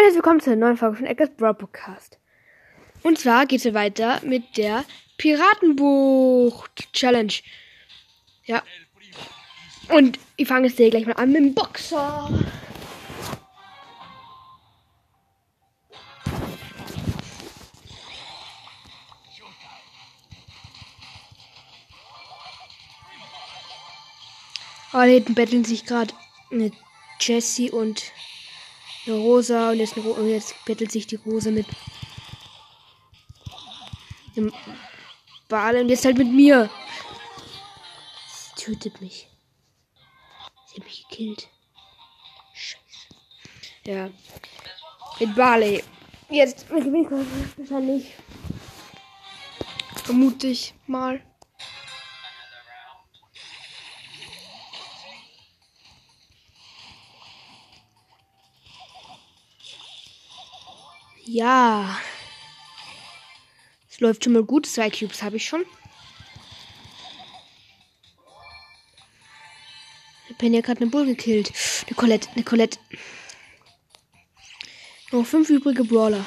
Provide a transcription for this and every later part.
herzlich willkommen zu einer neuen Folge von Eckers Broad Podcast. Und zwar geht es weiter mit der Piratenbucht Challenge. Ja. Und ich fange jetzt hier gleich mal an mit dem Boxer. Oh, da hinten betteln sich gerade eine Jessie und eine Rosa und jetzt, eine und jetzt bettelt sich die Rosa mit dem Bale und jetzt halt mit mir. Sie tötet mich. Sie hat mich gekillt. Scheiße. Ja. Mit Barley. Jetzt gewinnt wahrscheinlich. Vermute ich mal. Ja. Es läuft schon mal gut. Zwei Cubes habe ich schon. Penny hat eine Bull gekillt. Eine Colette, eine Colette. Noch fünf übrige Brawler.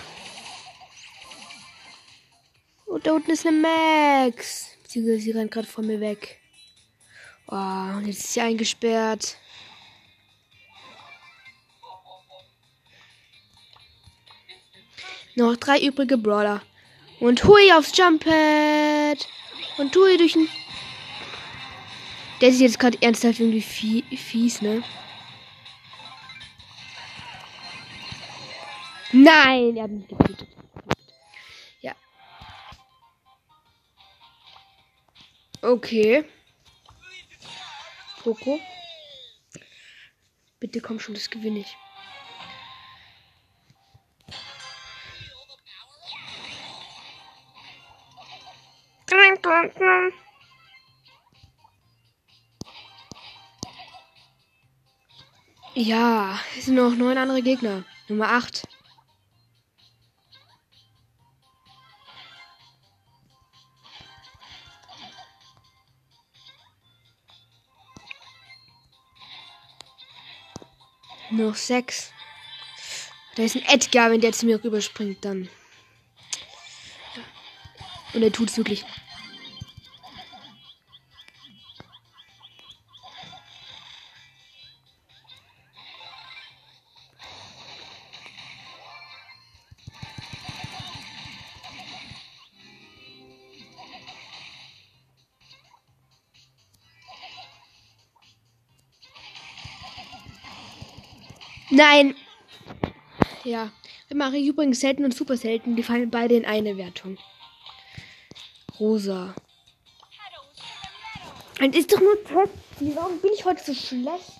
Und da unten ist eine Max. Sie, sie rennt gerade von mir weg. Oh, und jetzt ist sie eingesperrt. Noch drei übrige Brawler. Und hui aufs Jumphead. Und hui durch den. Der ist jetzt gerade ernsthaft irgendwie fie fies, ne? Nein, er hat mich getötet. Ja. Okay. Poco. Bitte komm schon, das gewinne ich. Ja, es sind noch neun andere Gegner. Nummer acht. Noch sechs. Da ist ein Edgar, wenn der zu mir rüberspringt, dann. Und er tut es wirklich. Nein. Ja. Wir machen übrigens selten und super selten. Die fallen beide in eine Wertung. Rosa. Und ist doch nur Pepsi. Warum bin ich heute so schlecht?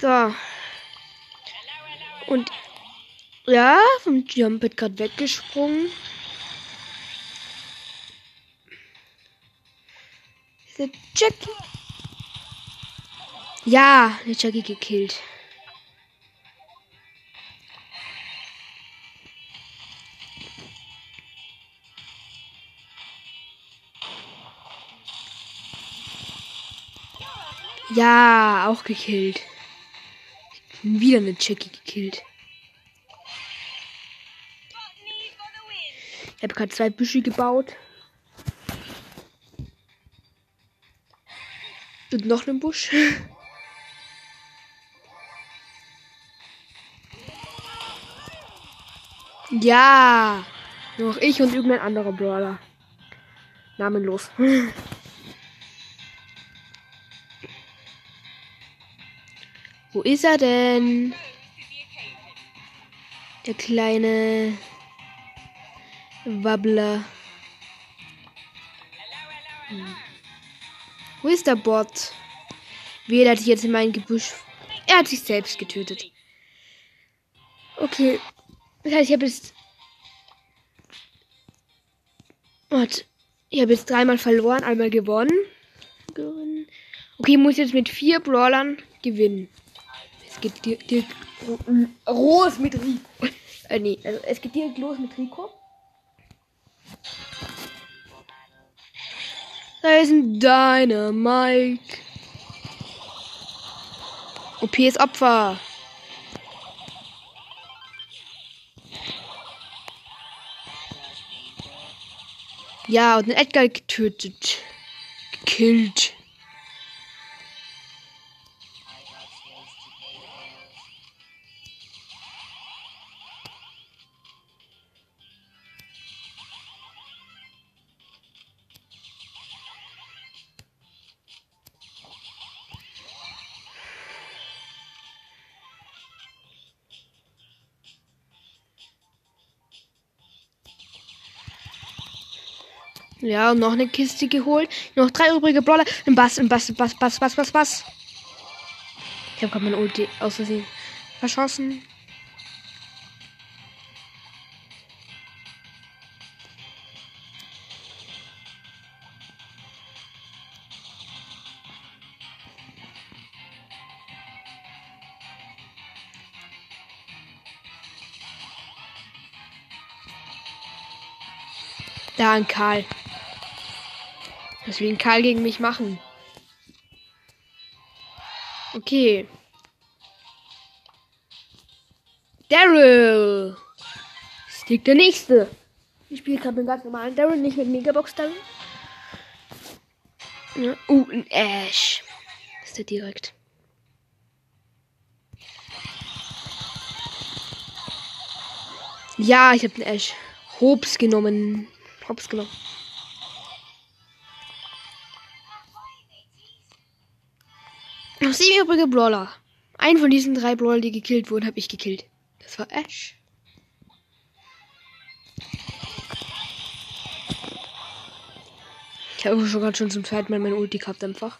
So. Und ja, vom Jumpet gerade weggesprungen. Der Jackie. Ja, der Jackie gekillt. Ja, auch gekillt. Wieder eine Jackie gekillt. Ich habe gerade zwei Büsche gebaut. Und noch einen Busch. ja. Noch ich und irgendein anderer Brawler. Namenlos. Wo ist er denn? Der kleine Wabbler. Hm. Wo ist der Bot? Wie hat sich jetzt in mein Gebüsch. Er hat sich selbst getötet. Okay. Das heißt, ich habe jetzt. Warte. Ich habe jetzt dreimal verloren, einmal gewonnen. Okay, muss jetzt mit vier Brawlern gewinnen. Geht direkt los mit Rico. Äh, nee, also es geht direkt los mit Rico. Da ist ein Dynamite. OP ist Opfer. Ja, und den Edgar getötet. Gekillt. Ja, und noch eine Kiste geholt. Noch drei übrige Brawler. Ein Bass, ein Bass, ein Bass, Bass, Bass, Bass, Bass. Ich habe gerade mein Ulti aus Versehen verschossen. Da Karl. Was will ein Karl gegen mich machen? Okay. Daryl. Stick der nächste. Ich spiele gerade mit ganz normalen Daryl, nicht mit Megabox Daryl. Ja. Uh, ein Ash. Ist der direkt. Ja, ich habe den Ash. Hops genommen. Hops genommen. Noch sieben übrige Brawler. Einen von diesen drei Brawler, die gekillt wurden, habe ich gekillt. Das war Ash. Ich habe schon gerade schon zum zweiten Mal mein Ulti gehabt einfach.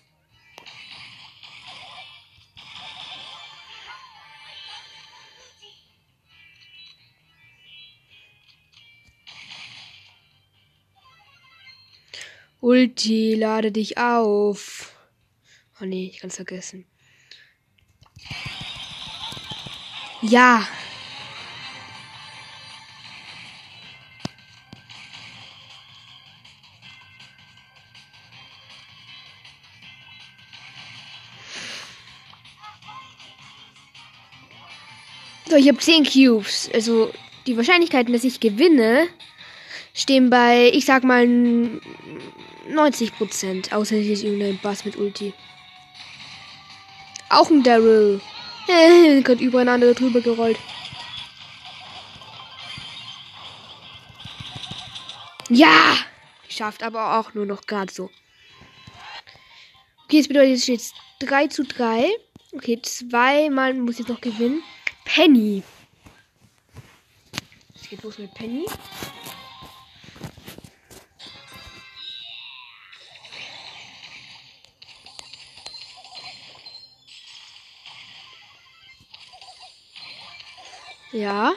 Ulti, lade dich auf. Oh nee, ich kann's vergessen. Ja. So, ich habe 10 Cubes. Also die Wahrscheinlichkeiten, dass ich gewinne, stehen bei, ich sag mal, 90 Prozent. Außer hier ist irgendein Bass mit Ulti. Auch ein Daryl. Äh, gerade übereinander drüber gerollt. Ja! Schafft aber auch nur noch gerade so. Okay, das bedeutet, jetzt steht 3 zu 3. Okay, zweimal muss ich noch gewinnen. Penny. Es geht los mit Penny. Ja.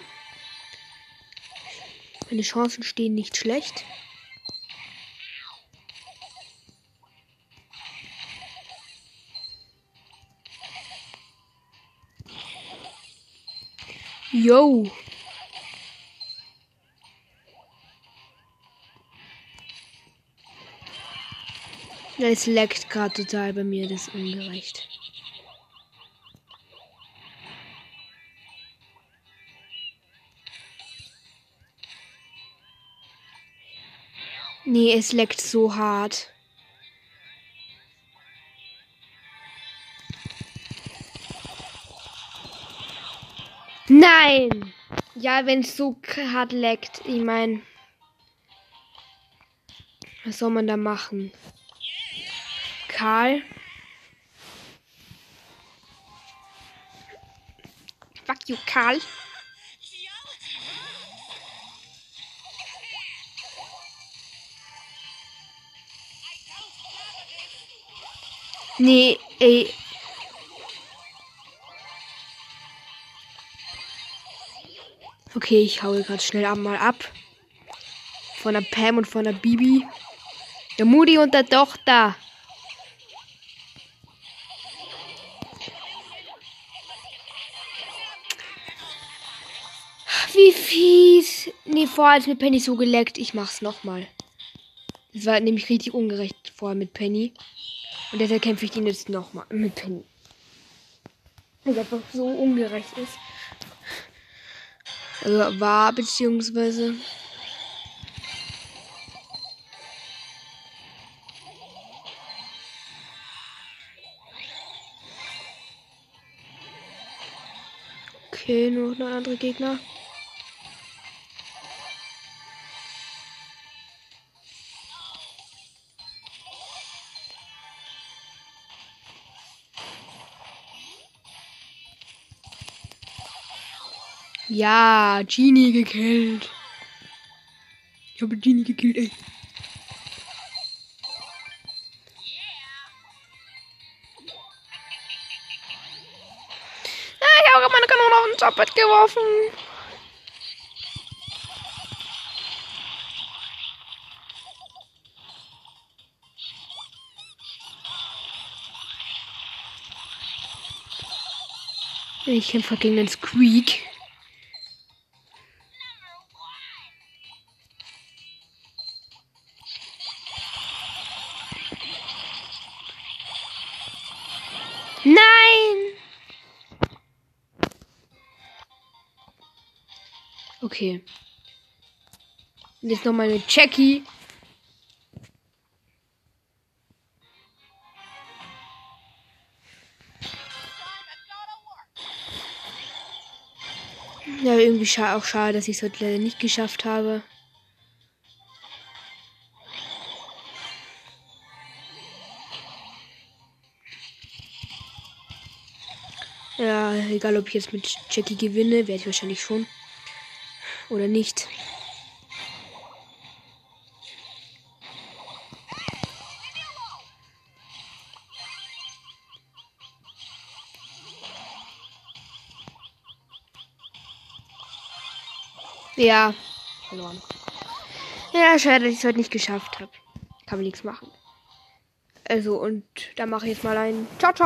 Meine Chancen stehen nicht schlecht. Yo. Es leckt gerade total bei mir, das ist ungerecht. Nee, es leckt so hart. Nein! Ja, wenn es so hart leckt. Ich meine, was soll man da machen? Karl. Fuck you, Karl. Nee, ey. Okay, ich haue gerade schnell einmal ab. Von der Pam und von der Bibi. Der Mutti und der Tochter. Wie fies. Nee, vorher hat mit Penny so geleckt. Ich mach's nochmal. Das war nämlich richtig ungerecht vorher mit Penny. Und deshalb kämpfe ich den jetzt nochmal mit. Weil es einfach so ungerecht ist. Also war, beziehungsweise. Okay, nur noch ein anderer Gegner. Ja, Genie gekillt. Ich habe Genie gekillt, ey. Ah, ich habe meine Kanone auf den Zappet geworfen. Ich kämpfe gegen den Squeak. Okay. Und jetzt nochmal eine Jackie. Ja, irgendwie scha auch schade, dass ich es heute leider nicht geschafft habe. Ja, egal ob ich jetzt mit Jackie gewinne, werde ich wahrscheinlich schon. Oder nicht. Ja, verloren. Ja, schade, dass ich es heute nicht geschafft habe. Kann man nichts machen. Also, und da mache ich jetzt mal ein Ciao, ciao.